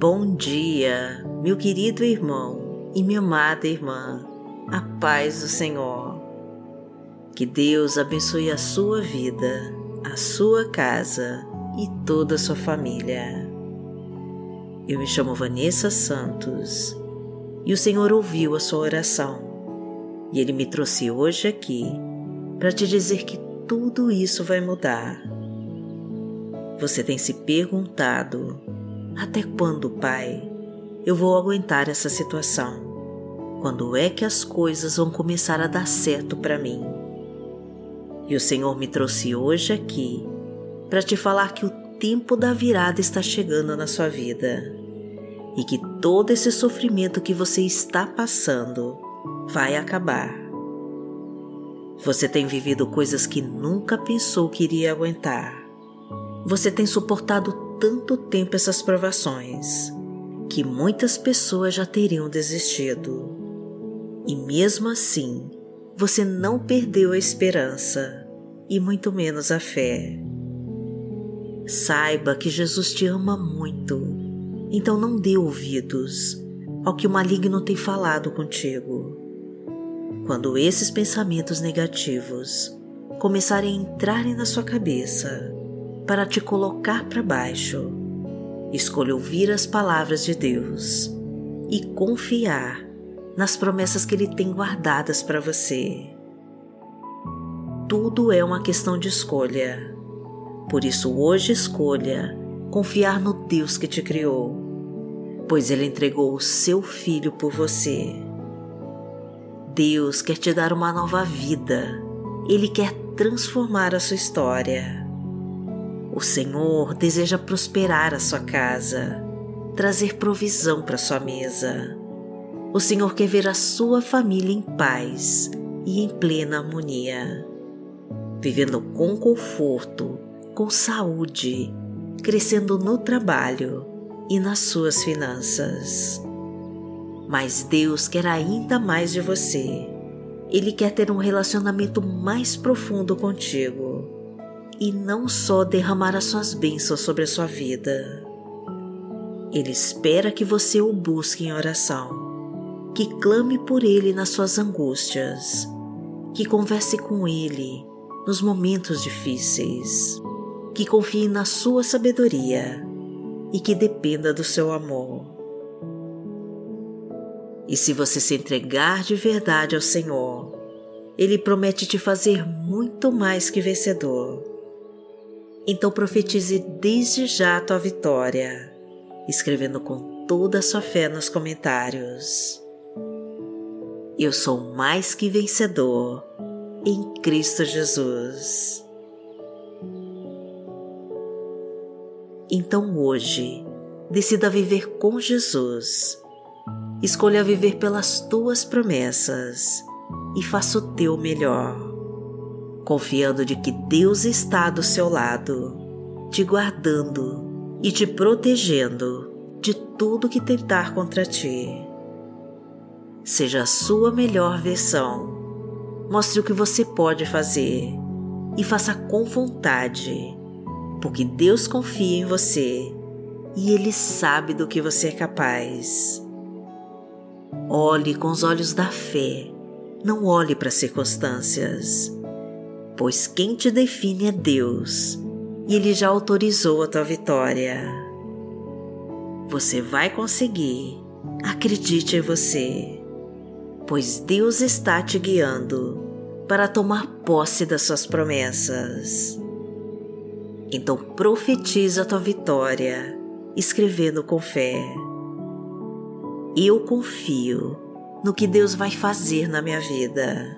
Bom dia, meu querido irmão e minha amada irmã. A paz do Senhor. Que Deus abençoe a sua vida, a sua casa e toda a sua família. Eu me chamo Vanessa Santos e o Senhor ouviu a sua oração e Ele me trouxe hoje aqui para te dizer que tudo isso vai mudar. Você tem se perguntado até quando, Pai, eu vou aguentar essa situação? Quando é que as coisas vão começar a dar certo para mim? E o Senhor me trouxe hoje aqui para te falar que o tempo da virada está chegando na sua vida e que todo esse sofrimento que você está passando vai acabar. Você tem vivido coisas que nunca pensou que iria aguentar. Você tem suportado tanto tempo essas provações que muitas pessoas já teriam desistido. E mesmo assim, você não perdeu a esperança e muito menos a fé. Saiba que Jesus te ama muito, então não dê ouvidos ao que o maligno tem falado contigo. Quando esses pensamentos negativos começarem a entrarem na sua cabeça, para te colocar para baixo. Escolha ouvir as palavras de Deus e confiar nas promessas que Ele tem guardadas para você. Tudo é uma questão de escolha. Por isso, hoje escolha confiar no Deus que te criou, pois Ele entregou o seu Filho por você. Deus quer te dar uma nova vida, Ele quer transformar a sua história. O Senhor deseja prosperar a sua casa, trazer provisão para sua mesa. O Senhor quer ver a sua família em paz e em plena harmonia, vivendo com conforto, com saúde, crescendo no trabalho e nas suas finanças. Mas Deus quer ainda mais de você. Ele quer ter um relacionamento mais profundo contigo e não só derramar as suas bênçãos sobre a sua vida. Ele espera que você o busque em oração, que clame por ele nas suas angústias, que converse com ele nos momentos difíceis, que confie na sua sabedoria e que dependa do seu amor. E se você se entregar de verdade ao Senhor, Ele promete te fazer muito mais que vencedor então profetize desde já a tua vitória, escrevendo com toda a sua fé nos comentários. Eu sou mais que vencedor em Cristo Jesus. Então hoje, decida viver com Jesus. Escolha viver pelas tuas promessas e faça o teu melhor confiando de que Deus está do seu lado, te guardando e te protegendo de tudo que tentar contra ti. Seja a sua melhor versão. Mostre o que você pode fazer e faça com vontade, porque Deus confia em você e Ele sabe do que você é capaz. Olhe com os olhos da fé, não olhe para as circunstâncias pois quem te define é Deus e Ele já autorizou a tua vitória. Você vai conseguir, acredite em você, pois Deus está te guiando para tomar posse das suas promessas. Então profetiza a tua vitória, escrevendo com fé. Eu confio no que Deus vai fazer na minha vida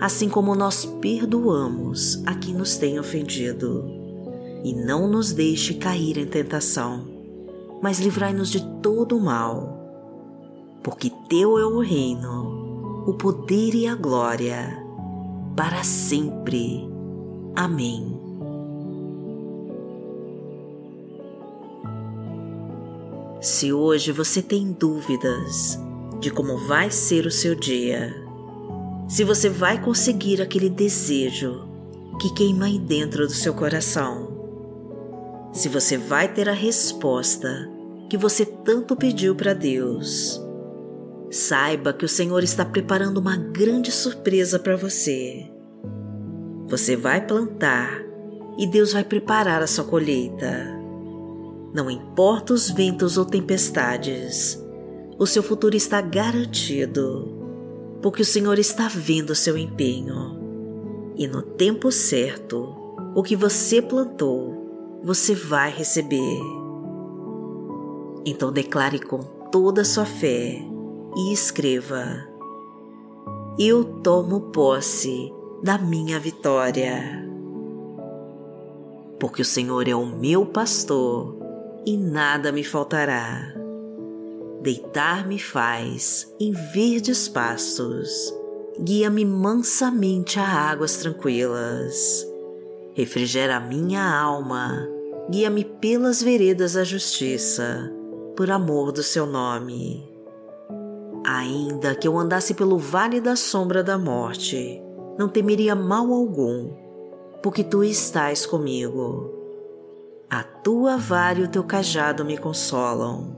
assim como nós perdoamos a quem nos tem ofendido. E não nos deixe cair em tentação, mas livrai-nos de todo o mal. Porque Teu é o reino, o poder e a glória, para sempre. Amém. Se hoje você tem dúvidas de como vai ser o seu dia, se você vai conseguir aquele desejo que queima aí dentro do seu coração, se você vai ter a resposta que você tanto pediu para Deus. Saiba que o Senhor está preparando uma grande surpresa para você. Você vai plantar e Deus vai preparar a sua colheita. Não importa os ventos ou tempestades, o seu futuro está garantido, porque o Senhor está vendo o seu empenho. E no tempo certo, o que você plantou você vai receber. Então declare com toda a sua fé e escreva: Eu tomo posse da minha vitória. Porque o Senhor é o meu pastor e nada me faltará. Deitar-me faz em verdes pastos, guia-me mansamente a águas tranquilas refrigera a minha alma, guia-me pelas veredas da justiça, por amor do seu nome. Ainda que eu andasse pelo vale da sombra da morte, não temeria mal algum, porque tu estás comigo. A tua vara e o teu cajado me consolam.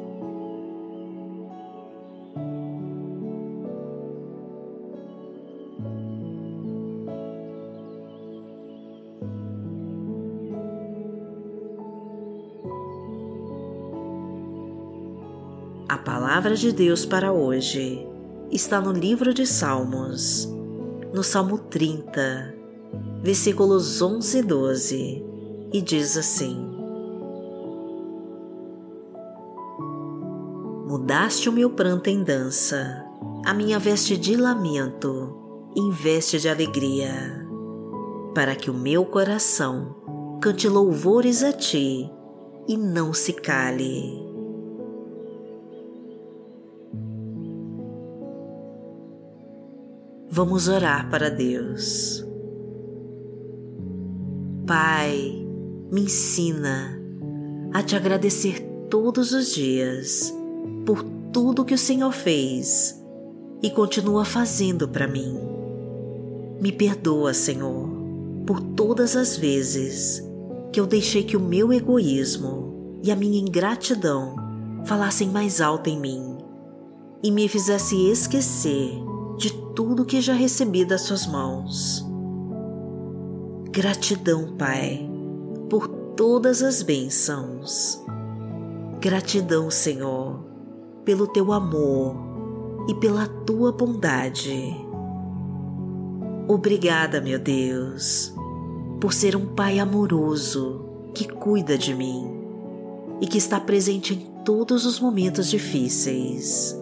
Palavra de Deus para hoje está no livro de Salmos, no Salmo 30, versículos 11 e 12, e diz assim: Mudaste o meu pranto em dança, a minha veste de lamento em veste de alegria, para que o meu coração cante louvores a ti e não se cale. Vamos orar para Deus. Pai, me ensina a te agradecer todos os dias por tudo que o Senhor fez e continua fazendo para mim. Me perdoa, Senhor, por todas as vezes que eu deixei que o meu egoísmo e a minha ingratidão falassem mais alto em mim e me fizesse esquecer de tudo que já recebi das Suas mãos. Gratidão, Pai, por todas as bênçãos. Gratidão, Senhor, pelo Teu amor e pela Tua bondade. Obrigada, meu Deus, por ser um Pai amoroso que cuida de mim e que está presente em todos os momentos difíceis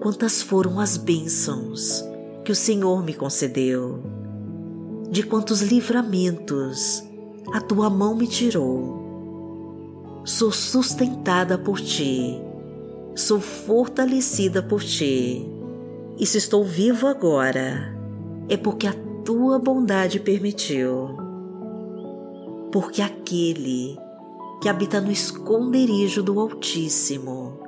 quantas foram as bênçãos que o Senhor me concedeu, de quantos livramentos a tua mão me tirou. Sou sustentada por ti, sou fortalecida por ti, e se estou vivo agora, é porque a tua bondade permitiu. Porque aquele que habita no esconderijo do Altíssimo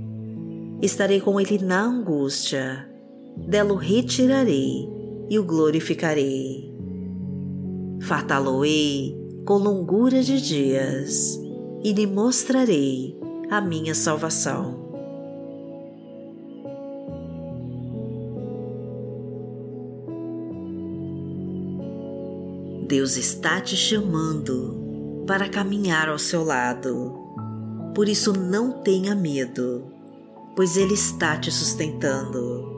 estarei com ele na angústia, dela o retirarei e o glorificarei. Fartá-lo-ei com longura de dias e lhe mostrarei a minha salvação. Deus está te chamando para caminhar ao seu lado. Por isso não tenha medo pois Ele está te sustentando.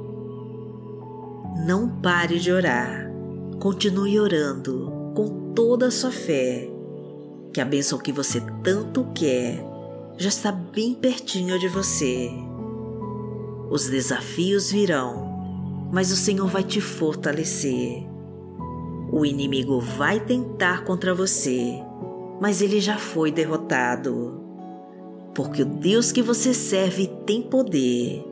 Não pare de orar, continue orando com toda a sua fé, que a bênção que você tanto quer já está bem pertinho de você. Os desafios virão, mas o Senhor vai te fortalecer. O inimigo vai tentar contra você, mas ele já foi derrotado porque o Deus que você serve tem poder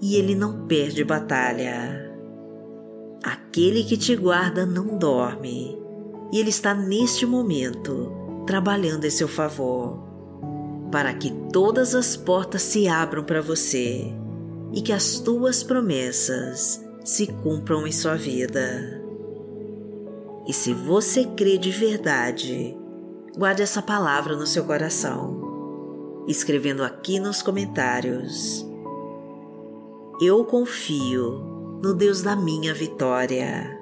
e ele não perde batalha. Aquele que te guarda não dorme e ele está neste momento trabalhando em seu favor, para que todas as portas se abram para você e que as tuas promessas se cumpram em sua vida. E se você crê de verdade, guarde essa palavra no seu coração escrevendo aqui nos comentários. Eu confio no Deus da minha vitória.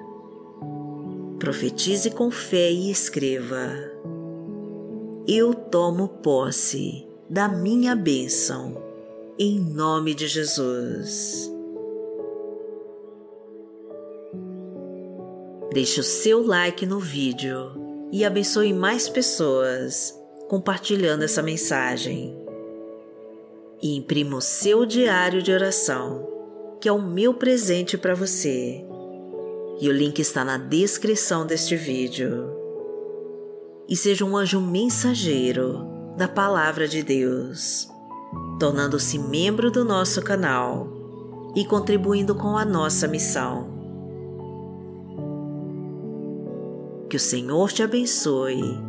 Profetize com fé e escreva. Eu tomo posse da minha bênção, em nome de Jesus. Deixe o seu like no vídeo e abençoe mais pessoas compartilhando essa mensagem. E imprima o seu diário de oração, que é o meu presente para você. E o link está na descrição deste vídeo. E seja um anjo mensageiro da Palavra de Deus, tornando-se membro do nosso canal e contribuindo com a nossa missão. Que o Senhor te abençoe